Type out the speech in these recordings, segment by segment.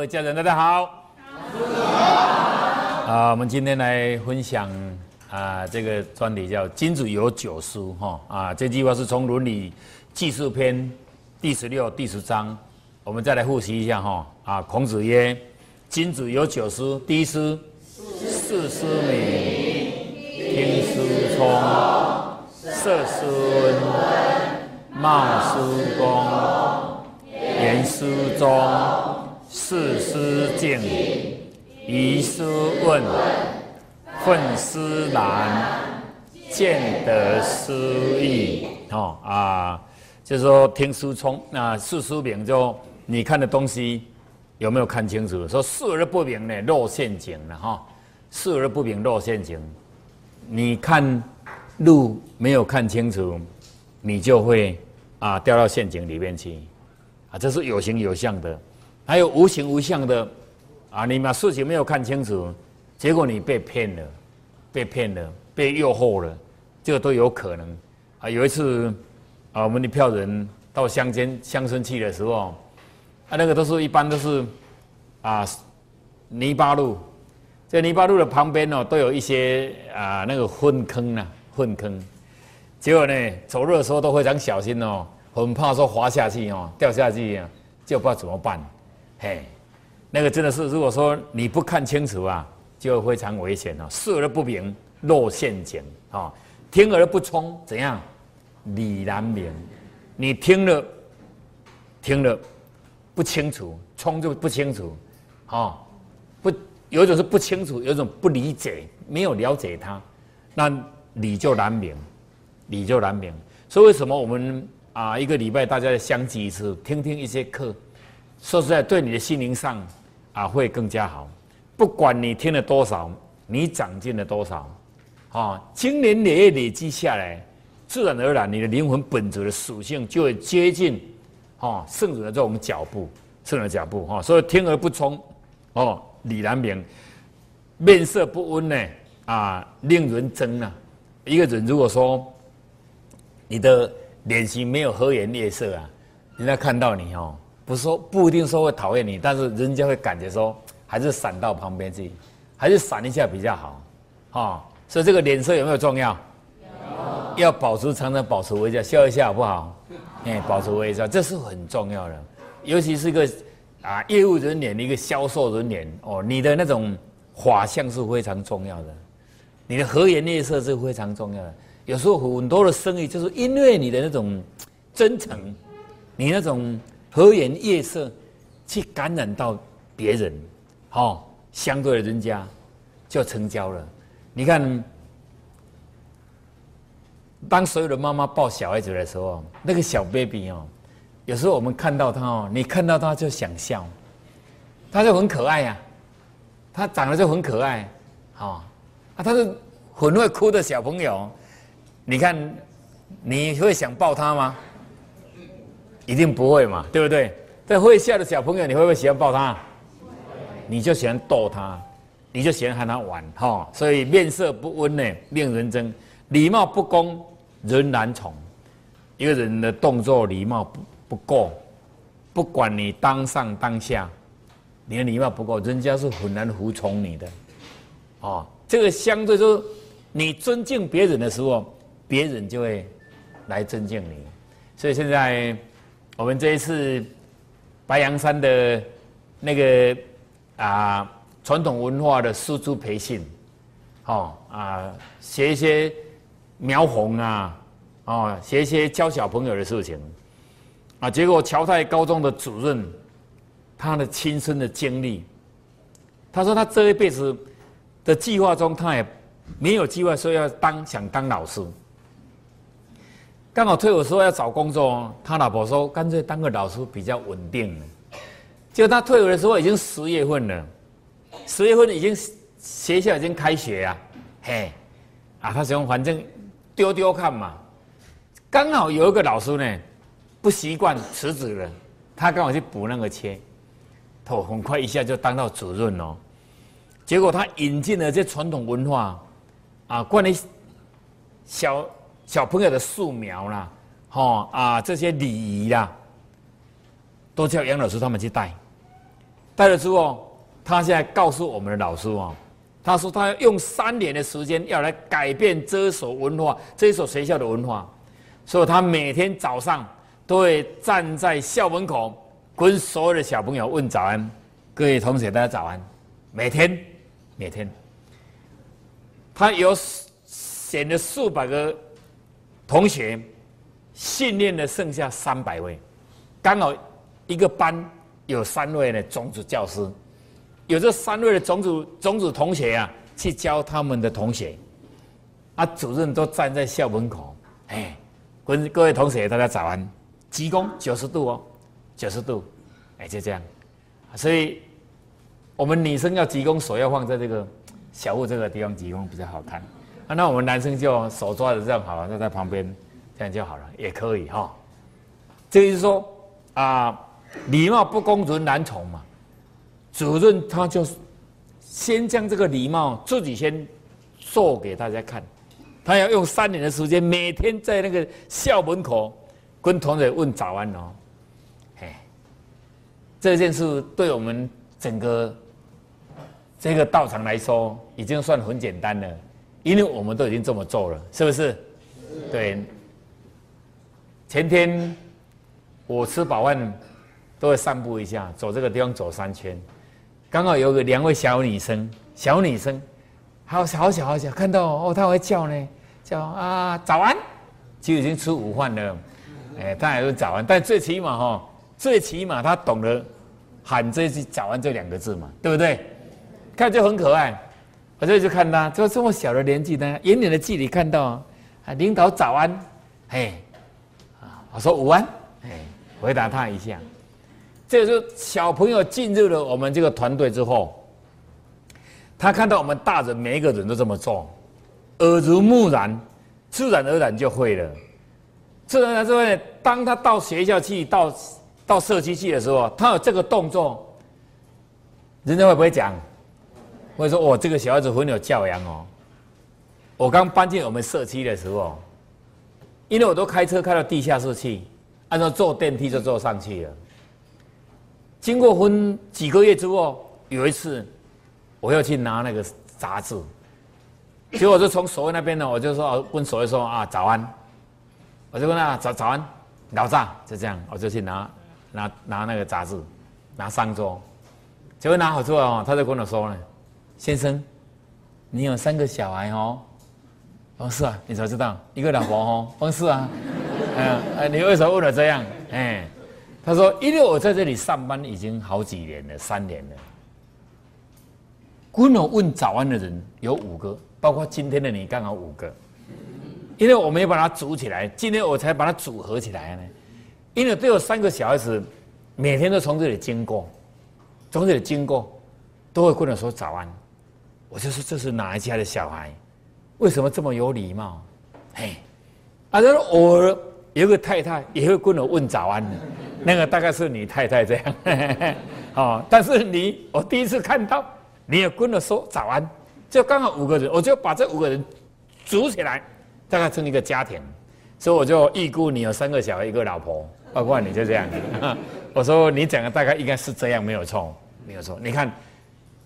各位家人，大家好。啊，我们今天来分享啊，这个专题叫“君子有九书”哈啊，这句话是从《伦理记事篇》第十六、第十章。我们再来复习一下哈啊，孔子曰：“君子有九书，第一书，四书名，听书聪，色书温，貌书公，言书忠。”四思敬，疑思问，愤思难，见得思义。哦啊，就是说听书聪，那四书明就你看的东西有没有看清楚？说视而不明呢，落陷阱了哈。视而不明，落陷阱。你看路没有看清楚，你就会啊掉到陷阱里面去啊。这是有形有相的。还有无形无相的，啊，你把事情没有看清楚，结果你被骗了，被骗了，被诱惑了，这个都有可能。啊，有一次，啊，我们的票人到乡间乡村去的时候，啊，那个都是一般都是，啊，泥巴路，在泥巴路的旁边哦，都有一些啊那个粪坑呐，粪坑。结果呢，走路的时候都非常小心哦，很怕说滑下去哦，掉下去啊，就不知道怎么办。嘿，那个真的是，如果说你不看清楚啊，就非常危险哦。视而不明，落陷阱啊；听而不聪，怎样？理难明。你听了，听了不清楚，聪就不清楚，啊，不，有一种是不清楚，有一种不理解，没有了解他，那理就难明，理就难明。所以为什么我们啊，一个礼拜大家相聚一次，听听一些课？说实在，对你的心灵上啊会更加好。不管你听了多少，你长进了多少，啊，经年累月累积下来，自然而然你的灵魂本质的属性就会接近，啊，圣人的这种脚步，圣人的脚步，哈。所以听而不聪，哦，理难明，面色不温呢，啊，令人憎啊。一个人如果说你的脸型没有和颜悦色啊，人家看到你哦。不说不一定说会讨厌你，但是人家会感觉说还是闪到旁边去，还是闪一下比较好，哈。所以这个脸色有没有重要？要保持常常保持微笑，笑一下好不好？哎，保持微笑，这是很重要的。尤其是一个啊业务人员，一个销售人员哦，你的那种画像是非常重要的，你的和颜悦色是非常重要的。有时候很多的生意就是因为你的那种真诚，你那种。和颜悦色，去感染到别人，哦，相对的人家就成交了。你看，当所有的妈妈抱小孩子的时候，那个小 baby 哦，有时候我们看到他哦，你看到他就想笑，他就很可爱呀，他长得就很可爱，哦，啊，他是很会哭的小朋友，你看，你会想抱他吗？一定不会嘛，对不对？在会笑的小朋友，你会不会喜欢抱他？你就喜欢逗他，你就喜欢和他玩，哈。所以面色不温呢，令人憎；礼貌不恭，人难从。一个人的动作礼貌不不够，不管你当上当下，你的礼貌不够，人家是很难服从你的。哦，这个相对说，你尊敬别人的时候，别人就会来尊敬你。所以现在。我们这一次白羊山的那个啊传统文化的输出培训，哦啊，学一些描红啊，哦，学一些教小朋友的事情啊。结果侨泰高中的主任，他的亲身的经历，他说他这一辈子的计划中，他也没有计划说要当想当老师。刚好退伍时候要找工作，他老婆说干脆当个老师比较稳定。就他退伍的时候已经十月份了，十月份已经学校已经开学啊，嘿，啊他想反正丢丢看嘛。刚好有一个老师呢不习惯辞职了，他刚好去补那个缺，他很快一下就当到主任哦。结果他引进了这传统文化啊，关于小。小朋友的素描啦，哈啊这些礼仪啦，都叫杨老师他们去带。带了之后，他现在告诉我们的老师哦，他说他要用三年的时间要来改变这所文化，这所学校的文化，所以他每天早上都会站在校门口，跟所有的小朋友问早安，各位同学大家早安，每天每天，他有选了数百个同学，训练了剩下三百位，刚好一个班。有三位的种子教师，有这三位的种子种子同学啊，去教他们的同学，啊，主任都站在校门口，哎，跟各位同学大家早安，鞠躬九十度哦，九十度，哎，就这样，所以我们女生要鞠躬，手要放在这个小腹这个地方鞠躬比较好看，那我们男生就手抓着这样好了，就在旁边这样就好了，也可以哈，这就是说啊。礼貌不攻人难从嘛，主任他就先将这个礼貌自己先做给大家看，他要用三年的时间，每天在那个校门口跟同学问早安哦，哎，这件事对我们整个这个道场来说已经算很简单了，因为我们都已经这么做了，是不是？对。前天我吃饱饭。都会散步一下，走这个地方走三圈，刚好有个两位小女生，小女生，好小好小好小，看到哦，她会叫呢，叫啊早安，就已经吃午饭了，哎，她还是早安，但最起码哈，最起码她懂得喊这句早安这两个字嘛，对不对？看就很可爱，我这就看他，就这么小的年纪呢，远远的距离看到啊，领导早安，哎，啊，我说午安，哎，回答他一下。这是小朋友进入了我们这个团队之后，他看到我们大人每一个人都这么做，耳濡目染，自然而然就会了。自然而然就会，当他到学校去、到到社区去的时候，他有这个动作，人家会不会讲？会说：“我，这个小孩子很有教养哦。”我刚搬进我们社区的时候，因为我都开车开到地下室去，按照坐电梯就坐上去了。经过分几个月之后，有一次我要去拿那个杂志，结果我就从守卫那边呢，我就说问守卫说啊早安，我就问他早早安，老大就这样，我就去拿拿拿那个杂志，拿上桌，结果拿好之后，他就跟我说呢，先生，你有三个小孩哦，哦是啊，你才知道？一个老婆哦，哦是啊，嗯哎你为什么问了这样？哎。他说：“因为我在这里上班已经好几年了，三年了。跟我问早安的人有五个，包括今天的你，刚好五个。因为我没有把它组起来，今天我才把它组合起来呢。因为都有三个小孩子，每天都从这里经过，从这里经过，都会跟我说早安。我就说这是哪一家的小孩？为什么这么有礼貌？嘿，啊，他说偶尔有个太太也会跟我问早安。”那个大概是你太太这样，哦，但是你我第一次看到，你也跟我说早安，就刚好五个人，我就把这五个人组起来，大概成一个家庭，所以我就预估你有三个小孩，一个老婆，包括你就这样，我说你讲的大概应该是这样，没有错，没有错。你看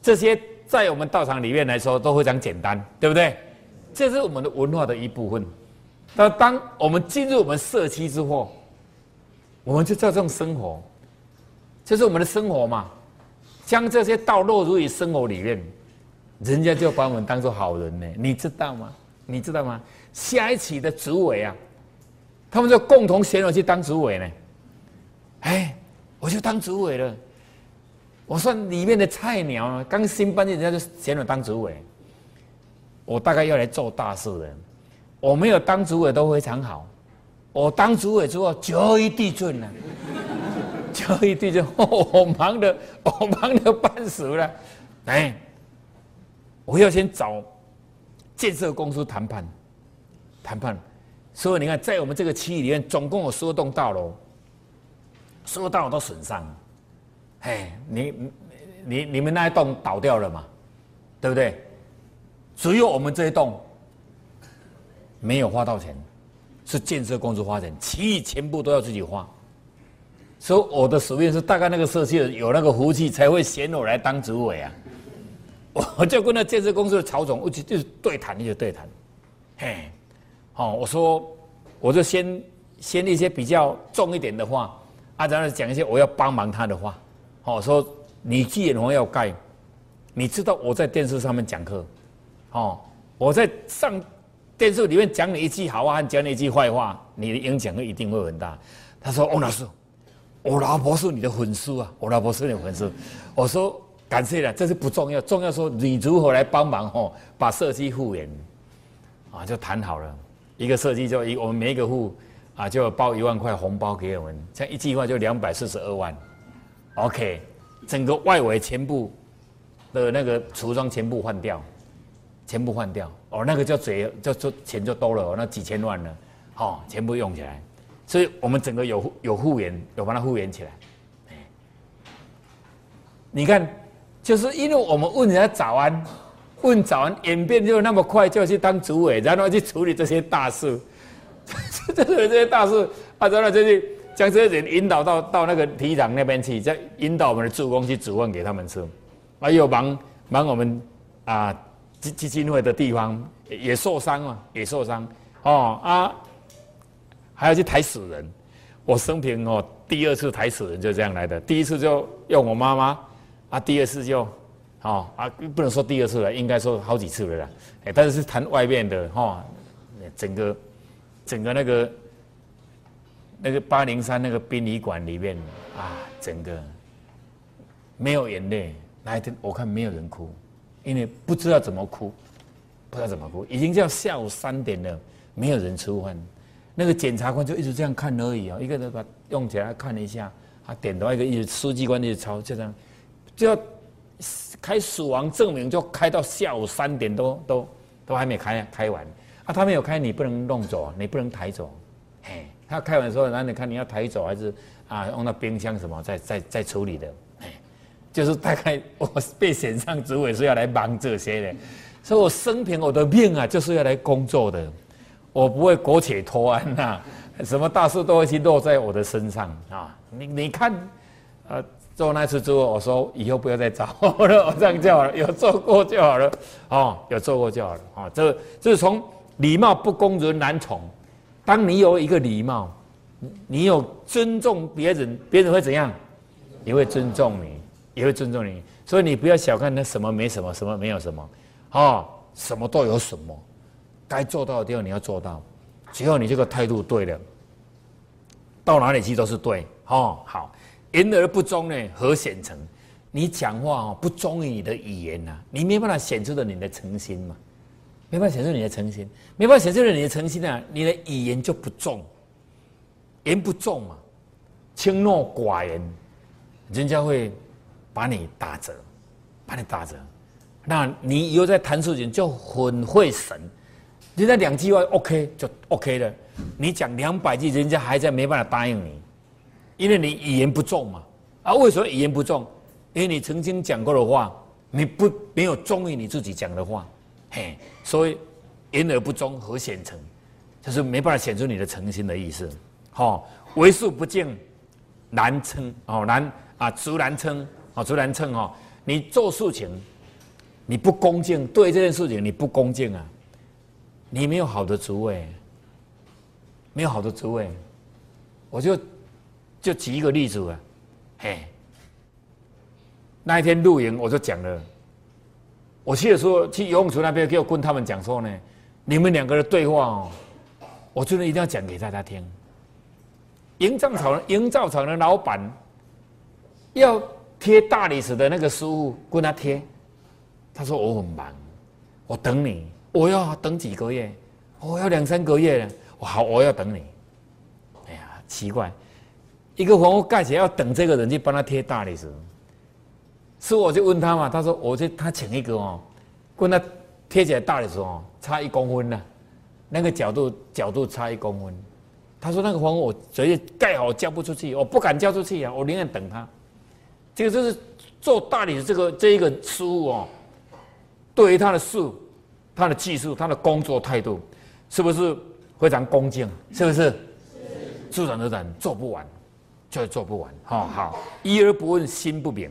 这些在我们道场里面来说都非常简单，对不对？这是我们的文化的一部分。那当我们进入我们社区之后，我们就照这种生活，这是我们的生活嘛？将这些道落入于生活里面，人家就把我们当做好人呢。你知道吗？你知道吗？下一期的主委啊，他们就共同选我去当主委呢。哎，我就当主委了。我算里面的菜鸟，刚新搬进，人家就选我当主委。我大概要来做大事的，我没有当主委都非常好。我当主委之后，九一地震了，九一地震，我忙的，我忙的半死了。哎，我要先找建设公司谈判，谈判。所以你看，在我们这个区域里面，总共有十栋大楼，十栋大楼都损伤。哎，你你你们那一栋倒掉了嘛？对不对？只有我们这一栋没有花到钱。是建设公司花钱，其余全部都要自己花。所以我的使命是大概那个社区有那个福气，才会选我来当主委啊。我就跟那建设公司的曹总，我就就是对谈，就对谈。嘿，好，我说我就先先一些比较重一点的话，啊，然后讲一些我要帮忙他的话。好，说你既然我要盖，你知道我在电视上面讲课，哦，我在上电视里面讲你一句好话，讲你一句坏话，你的影响力一定会很大。他说：“翁老师。”我老婆是你的粉丝啊！我老婆是你的粉丝。我说感谢了，这是不重要，重要说你如何来帮忙哦，把设计复原啊，就谈好了。一个设计就一，我们每一个户啊，就包一万块红包给我们，这样一计划就两百四十二万。OK，整个外围全部的那个橱窗全部换掉，全部换掉。哦，那个叫嘴，就就钱就多了，那几千万了，好，全部用起来。所以我们整个有有复原，有把它复原起来。你看，就是因为我们问人家早安，问早安，演变就那么快，就要去当主委，然后去处理这些大事，这这些大事，啊，然后就去将这些人引导到到那个体育场那边去，再引导我们的助攻去煮饭给他们吃，还有忙忙我们啊基基金会的地方也受伤嘛，也受伤哦啊。还要去抬死人，我生平哦第二次抬死人就这样来的。第一次就用我妈妈，啊，第二次就，哦啊，不能说第二次了，应该说好几次了啦。哎，但是是谈外面的哈，整个整个那个那个八零三那个殡仪馆里面啊，整个没有眼泪。那一天我看没有人哭，因为不知道怎么哭，不知道怎么哭，已经叫下午三点了，没有人吃饭。那个检察官就一直这样看而已啊，一个人把用起来看了一下，他点头一个一直书记官一直抄，就这样，就要开死亡证明，就开到下午三点多都都还没开开完啊，他没有开，你不能弄走，你不能抬走，嘿，他开完之后，那你看你要抬走还是啊用到冰箱什么再再再处理的，就是大概 我被选上职位是要来忙这些的，所以我生平我的命啊就是要来工作的。我不会苟且偷安呐，什么大事都会去落在我的身上啊！你你看，呃，做那次之后，我说以后不要再找我了，我这样就好了，有做过就好了，哦，有做过就好了，哦，这这是从礼貌不公人难宠。当你有一个礼貌，你有尊重别人，别人会怎样？也会尊重你，也会尊重你。所以你不要小看那什么没什么，什么没有什么，哦，什么都有什么。该做到的地方你要做到，只要你这个态度对了，到哪里去都是对哦。好，言而不忠呢，何显成？你讲话哦不忠于你的语言呐，你没办法显出的你的诚心嘛，没办法显示你的诚心，没办法显示了你的诚心啊，你的语言就不重，言不重嘛，轻诺寡言，人家会把你打折，把你打折，那你以后在谈事情就很会神。人家两句话 OK 就 OK 了，你讲两百句，人家还在没办法答应你，因为你语言不重嘛。啊，为什么语言不重？因为你曾经讲过的话，你不没有忠于你自己讲的话，嘿，所以言而不忠何显诚？就是没办法显出你的诚心的意思。好，为数不敬难称哦，难啊，足难称啊，足难称哦。你做事情你不恭敬，对这件事情你不恭敬啊。你没有好的职位，没有好的职位，我就就举一个例子啊，嘿，那一天露营我就讲了，我去的时候去游泳池那边，给我跟他们讲说呢，你们两个的对话哦，我真的一定要讲给大家听。营造厂营造厂的老板要贴大理石的那个师傅跟他贴，他说我很忙，我等你。我要等几个月，我要两三个月了。好，我要等你。哎呀，奇怪，一个房屋盖起来要等这个人去帮他贴大理石。是我就问他嘛，他说我就他请一个哦，跟他贴起来大理石哦，差一公分呢，那个角度角度差一公分。他说那个房屋我直接盖好交不出去，我不敢交出去啊，我宁愿等他。这个就是做大理石这个这一个师傅哦，对于他的事。他的技术，他的工作态度，是不是非常恭敬？是不是？自然而然做不完，就做不完。好好，一而不问，心不明。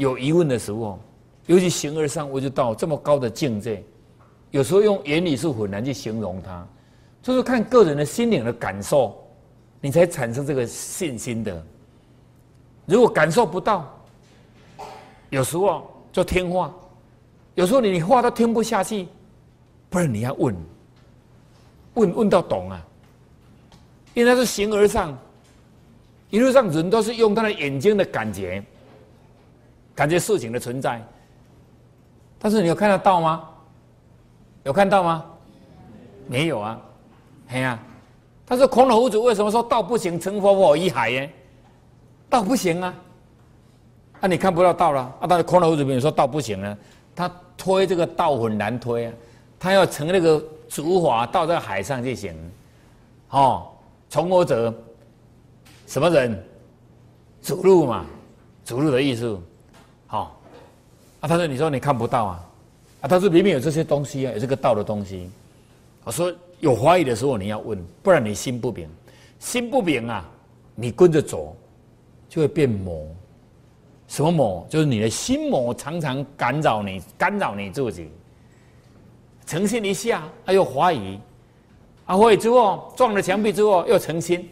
有疑问的时候，尤其形而上，我就到这么高的境界，有时候用言语是很难去形容它，就是看个人的心灵的感受，你才产生这个信心的。如果感受不到，有时候就听话，有时候你话都听不下去，不然你要问，问问到懂啊，因为它是形而上，一路上人都是用他的眼睛的感觉。感觉事情的存在，但是你有看得到吗？有看到吗？没有啊，哎呀，他说孔老夫子为什么说道不行，成佛佛一海耶？道不行啊，啊你看不到道了啊？但是孔老夫子没有说道不行呢，他推这个道很难推啊，他要乘那个竹筏到这个海上就行，哦，从我者什么人？走路嘛，走路的艺术。好，啊，他说：“你说你看不到啊，啊，他说明明有这些东西啊，有这个道的东西。我说有怀疑的时候你要问，不然你心不明，心不明啊，你跟着走就会变魔。什么魔？就是你的心魔常常干扰你，干扰你自己。诚心一下，啊，又怀疑，啊，怀疑之后撞了墙壁之后又诚心，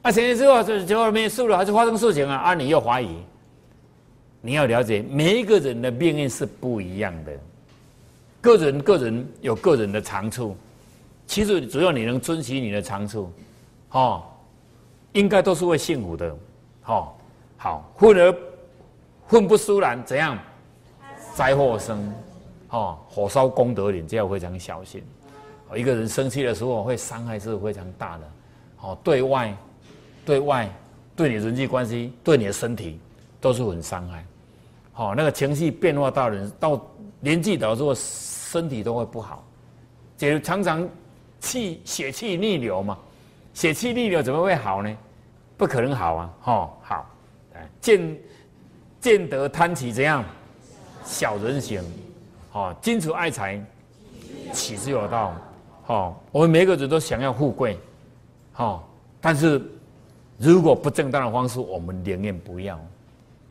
啊，诚心之后就结果没事了，还是发生事情啊，啊，你又怀疑。”你要了解，每一个人的命运是不一样的，个人个人有个人的长处，其实只要你能珍惜你的长处，哦，应该都是会幸福的，哦，好，混而混不输然，怎样？灾祸生，哦，火烧功德林，这样非常小心。一个人生气的时候，会伤害是非常大的，哦，对外，对外，对你人际关系，对你的身体，都是很伤害。好，那个情绪变化到人到年纪到之后，身体都会不好，就常常气血气逆流嘛，血气逆流怎么会好呢？不可能好啊！哈，好，见见得贪起怎样？小人行，好，金主爱财，岂是有道？好，我们每个人都想要富贵，好，但是如果不正当的方式，我们宁愿不要。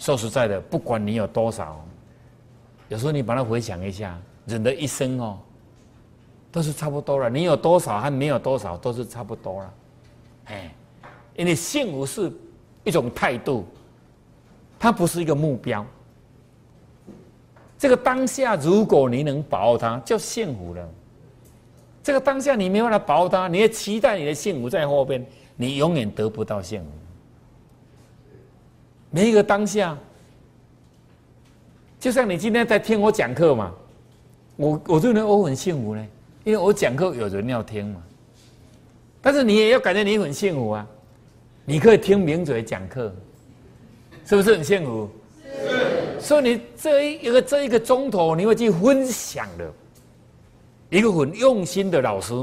说实在的，不管你有多少，有时候你把它回想一下，人的一生哦，都是差不多了。你有多少和没有多少都是差不多了，哎，因为幸福是一种态度，它不是一个目标。这个当下，如果你能把握它，就幸福了。这个当下你没办法把握它，你也期待你的幸福在后边，你永远得不到幸福。每一个当下，就像你今天在听我讲课嘛，我我认为我很幸福呢，因为我讲课有人要听嘛。但是你也要感觉你很幸福啊，你可以听名嘴讲课，是不是很幸福？是。所以你这一个这一个钟头，你会去分享的，一个很用心的老师，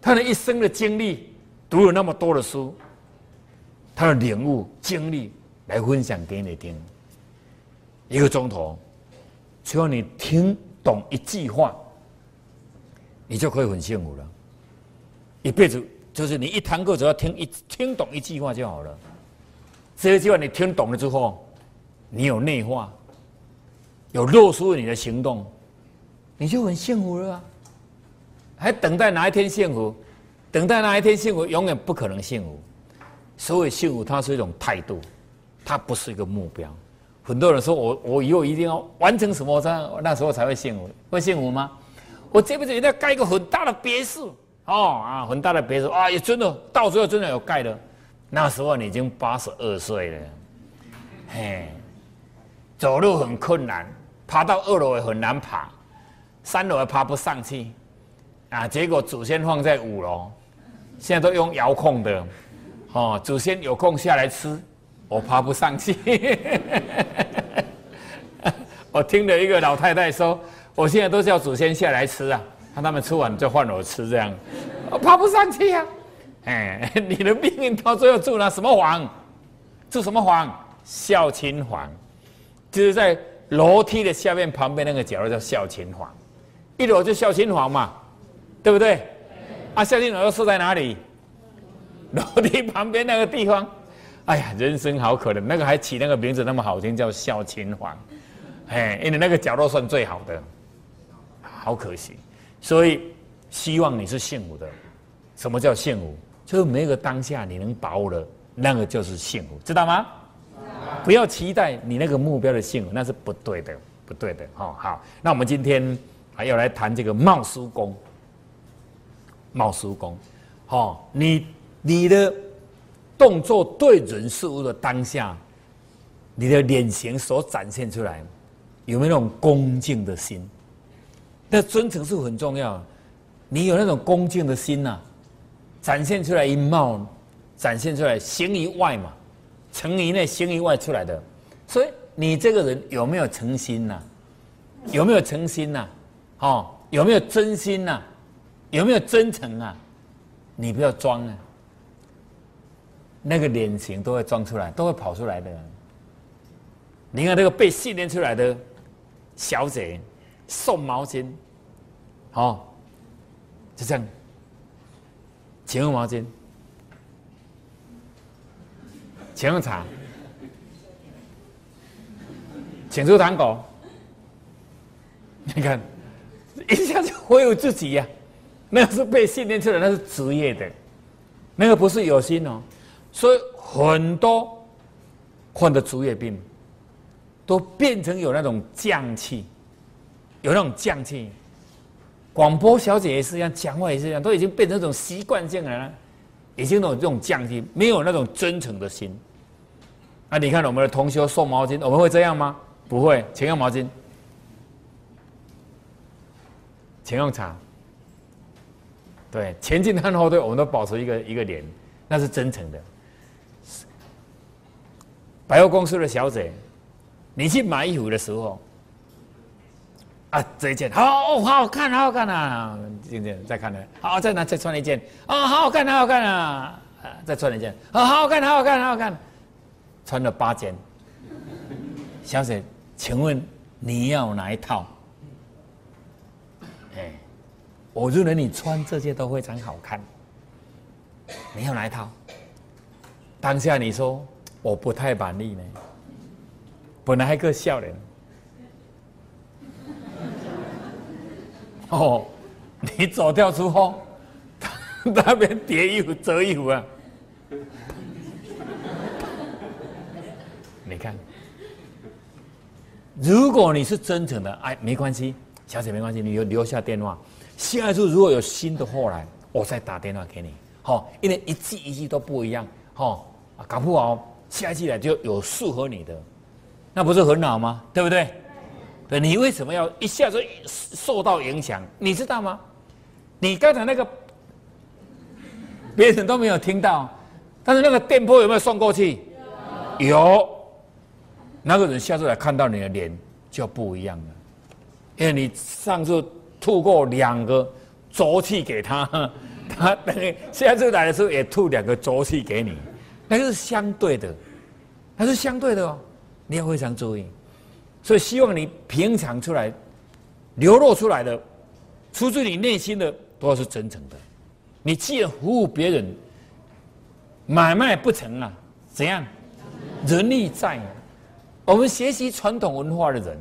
他的一生的经历，读了那么多的书。他的领悟经历来分享给你听，一个钟头，只要你听懂一句话，你就可以很幸福了。一辈子就是你一堂课只要听一听懂一句话就好了。这一句话你听懂了之后，你有内化，有落实你的行动，你就很幸福了啊。还等待哪一天幸福？等待哪一天幸福？永远不可能幸福。所谓幸福，它是一种态度，它不是一个目标。很多人说我我以后一定要完成什么，这那时候才会幸福，会幸福吗？我这辈子一定要盖一个很大的别墅哦啊，很大的别墅啊，也真的到时候真的有盖的。那时候你已经八十二岁了，嘿，走路很困难，爬到二楼也很难爬，三楼也爬不上去啊。结果祖先放在五楼，现在都用遥控的。哦，祖先有空下来吃，我爬不上去。我听了一个老太太说，我现在都叫祖先下来吃啊，看他们吃完就换我吃这样，我爬不上去呀。哎，你的命运到最后住了什么房？住什么房？孝亲房，就是在楼梯的下面旁边那个角落叫孝亲房，一楼就孝亲房嘛，对不对？啊，孝亲房又设在哪里？楼梯旁边那个地方，哎呀，人生好可怜。那个还起那个名字那么好听，叫孝亲房，哎，因为那个角落算最好的，好可惜。所以希望你是幸福的。什么叫幸福？就是每个当下你能把握的，那个就是幸福，知道吗？不要期待你那个目标的幸福，那是不对的，不对的。哦，好，那我们今天还要来谈这个冒书功。冒书功，哦，你你的动作对人事物的当下，你的脸型所展现出来，有没有那种恭敬的心？那尊诚是很重要。你有那种恭敬的心呐，展现出来一貌，展现出来形于外嘛。诚于内，形于外出来的，所以你这个人有没有诚心呐？有没有诚心呐？哦，有没有真心呐？有没有真诚啊？你不要装啊！那个脸型都会装出来，都会跑出来的。你看那个被训练出来的小姐送毛巾，好，就这样，请用毛巾。请用茶，请出糖果。你看，一下就忽悠自己呀，那是被训练出来，那是职业的，那个不是有心哦。所以很多患的职业病，都变成有那种匠气，有那种匠气。广播小姐也是一样，讲话也是一样，都已经变成一种习惯性了，已经有这种匠气，没有那种真诚的心。那！你看我们的同学送毛巾，我们会这样吗？不会，请用毛巾，请用茶。对，前进和后退，我们都保持一个一个脸，那是真诚的。百货公司的小姐，你去买衣服的时候，啊，这一件好，好看，好好看啊！今天再看呢，好，再拿再穿一件，啊，好好看，好好看啊！再穿一件，啊，好好看，好好看，好好看。穿了八件，小姐，请问你要哪一套？哎，我认为你穿这些都非常好看。你要哪一套？当下你说我不太满意呢，本来还个笑脸。哦，你走掉之后，那边叠衣服折衣服啊。你看，如果你是真诚的，哎，没关系，小姐没关系，你留留下电话，下一次如果有新的货来，我再打电话给你，好，因为一季一季都不一样，好，搞不好下一季来就有适合你的，那不是很好吗？对不对？对，你为什么要一下子受到影响？你知道吗？你刚才那个别人都没有听到，但是那个电波有没有送过去？有。那个人下次来看到你的脸就不一样了，因为你上次吐过两个浊气给他，他等下次来的时候也吐两个浊气给你，那个是相对的，那是相对的哦，你要非常注意。所以希望你平常出来流露出来的，出自你内心的都是真诚的。你既然服务别人，买卖不成啊，怎样？人力在。我们学习传统文化的人，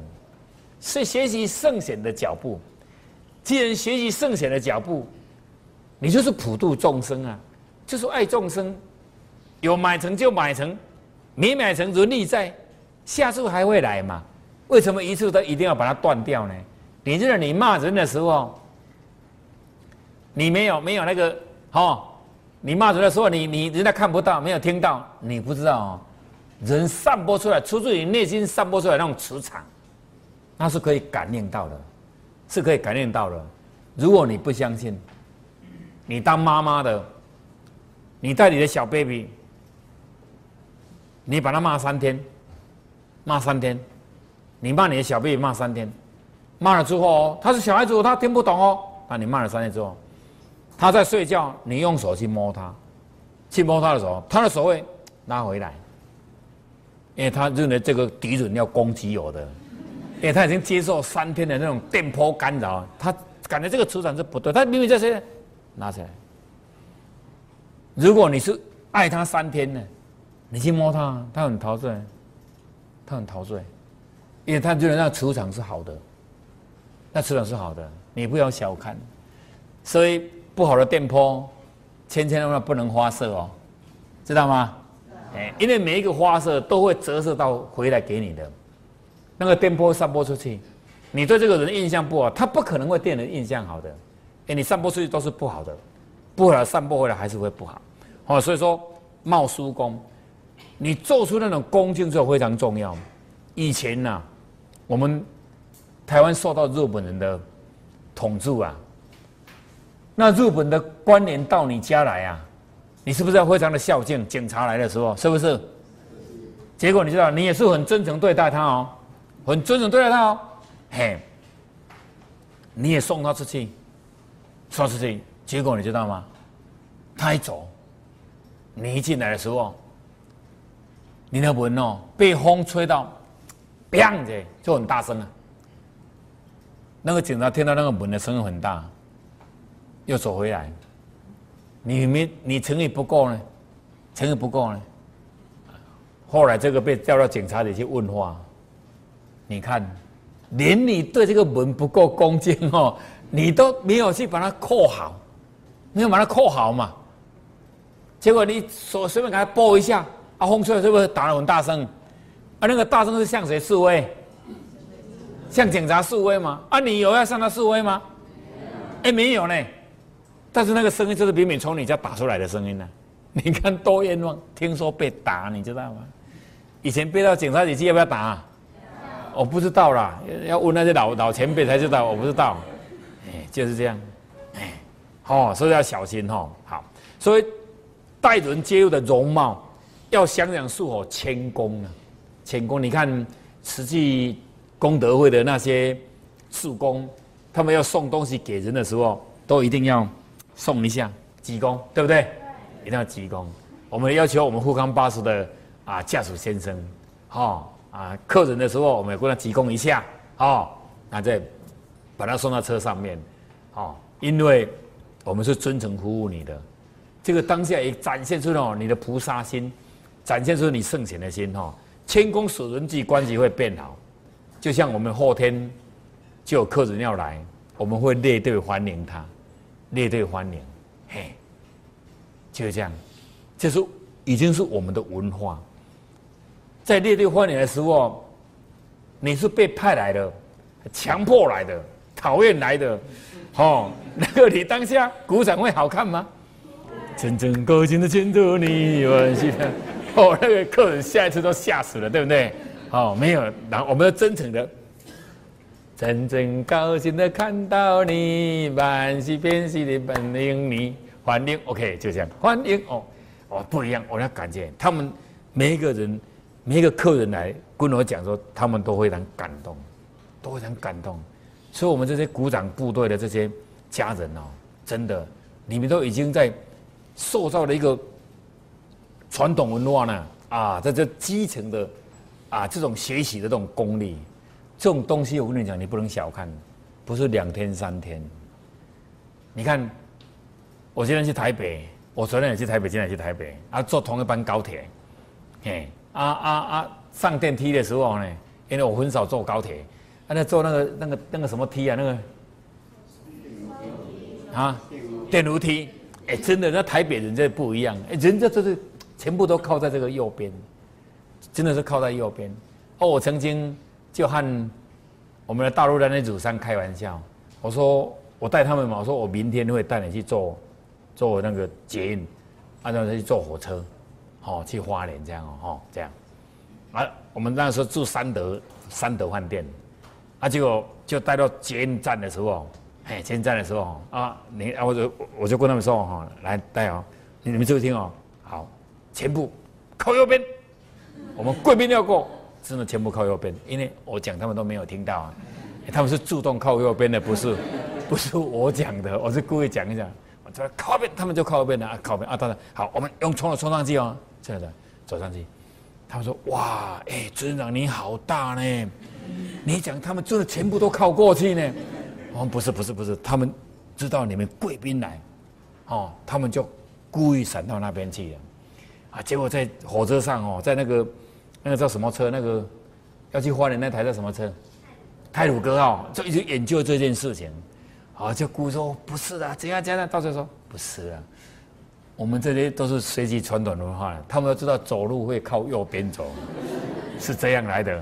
是学习圣贤的脚步。既然学习圣贤的脚步，你就是普度众生啊，就是爱众生。有买成就买成，没买成人力在，下次还会来嘛？为什么一次都一定要把它断掉呢？你知道你骂人的时候，你没有没有那个哦，你骂人的时候，你你人家看不到，没有听到，你不知道哦。人散播出来，出自于内心散播出来那种磁场，那是可以感应到的，是可以感应到的。如果你不相信，你当妈妈的，你带你的小 baby，你把他骂三天，骂三天，你骂你的小 baby 骂三天，骂了之后哦，他是小孩子，他听不懂哦。那你骂了三天之后，他在睡觉，你用手去摸他，去摸他的时候，他的手会拉回来。因为他认为这个敌人要攻击我的，因为他已经接受三天的那种电波干扰，他感觉这个磁场是不对，他明明这些拿起来，如果你是爱他三天呢，你去摸它，它很陶醉，它很陶醉，因为他觉得那磁场是好的，那磁场是好的，你不要小看。所以不好的电波，千千万万不能发射哦，知道吗？哎，因为每一个发射都会折射到回来给你的，那个电波散播出去，你对这个人印象不好，他不可能会对人印象好的。哎，你散播出去都是不好的，不好的散播回来还是会不好。哦，所以说冒书功，你做出那种恭敬就非常重要。以前呐，我们台湾受到日本人的统治啊，那日本的官员到你家来啊，你是不是要非常的孝敬？警察来的时候是不是？结果你知道，你也是很真诚对待他哦，很真诚对待他哦，嘿，你也送他出去。送出去，结果你知道吗？他一走，你一进来的时候，你的门哦被风吹到，砰的就很大声了。那个警察听到那个门的声音很大，又走回来。你没你诚意不够呢，诚意不够呢。后来这个被调到警察里去问话，你看，连你对这个门不够恭敬哦。你都没有去把它扣好，没有把它扣好嘛？结果你手随便给它拨一下，啊，风吹是不是打得很大声？啊，那个大声是向谁示威？向警察示威吗？啊，你有要向他示威吗？哎，没有呢。但是那个声音就是明明从你家打出来的声音呢。你看多冤枉！听说被打，你知道吗？以前被到警察局去要不要打？我不知道啦，要问那些老老前辈才知道，我不知道。就是这样，哎，哦，所以要小心哈。好，所以待人接物的容貌要想想是否谦恭呢？谦恭，你看实际功德会的那些侍工，他们要送东西给人的时候，都一定要送一下鞠躬，对不对？一定要鞠躬。我们要求我们富康巴士的啊驾驶先生，哈啊客人的时候，我们也跟他鞠躬一下，哦，那再把他送到车上面。哦，因为我们是真诚服务你的，这个当下也展现出了你的菩萨心，展现出你圣贤的心哈。谦恭使人际关系会变好，就像我们后天就有客人要来，我们会列队欢迎他，列队欢迎，嘿，就是这样，就是已经是我们的文化。在列队欢迎的时候，你是被派来的，强迫来的，讨厌来的。哦，那个你当下鼓掌会好看吗？真正高兴的牵着你，我喜。哦，那个客人下一次都吓死了，对不对？哦，没有，然后我们要真诚的，真正高兴的看到你，满心欢喜的欢迎你，欢迎，OK，就这样，欢迎哦，哦，不一样，我要感觉他们每一个人，每一个客人来跟我讲说，他们都非常感动，都非常感动。所以，我们这些鼓掌部队的这些家人哦，真的，你们都已经在塑造了一个传统文化呢啊，在这基层的啊这种学习的这种功力，这种东西，我跟你讲，你不能小看，不是两天三天。你看，我今天去台北，我昨天也去台北，今天也去台北，啊，坐同一班高铁，嘿，啊啊啊，上电梯的时候呢，因为我很少坐高铁。他在坐那个那个那个什么梯啊？那个啊，电炉梯。哎，真的，那台北人这不一样。哎，人家这是全部都靠在这个右边，真的是靠在右边。哦，我曾经就和我们的大陆的那组商开玩笑，我说我带他们嘛，我说我明天会带你去坐坐那个捷运，按照去坐火车，哦，去花莲这样哦，这样。啊，我们那时候住三德三德饭店。啊，结果就带到捷运站的时候，哎，捷运站的时候啊，你啊，我就我就跟他们说哈，来带哦，你们注意听哦，全部靠右边，我们贵宾要过，真的全部靠右边，因为我讲他们都没有听到啊，他们是主动靠右边的，不是，不是我讲的，我是故意讲一讲，我说靠边，他们就靠边的啊，靠边啊，当然好，我们用冲了冲上去哦，这样的走上去，他们说哇，哎，尊长你好大呢。你讲他们真的全部都靠过去呢？我们不是不是不是，他们知道你们贵宾来，哦，他们就故意闪到那边去了，啊，结果在火车上哦，在那个那个叫什么车？那个要去花莲那台叫什么车？泰鲁哥哦，就一直研究这件事情，啊，就故意说不是的，怎样怎样，到最后说不是啊，我们这些都是随机传统文化，他们都知道走路会靠右边走，是这样来的。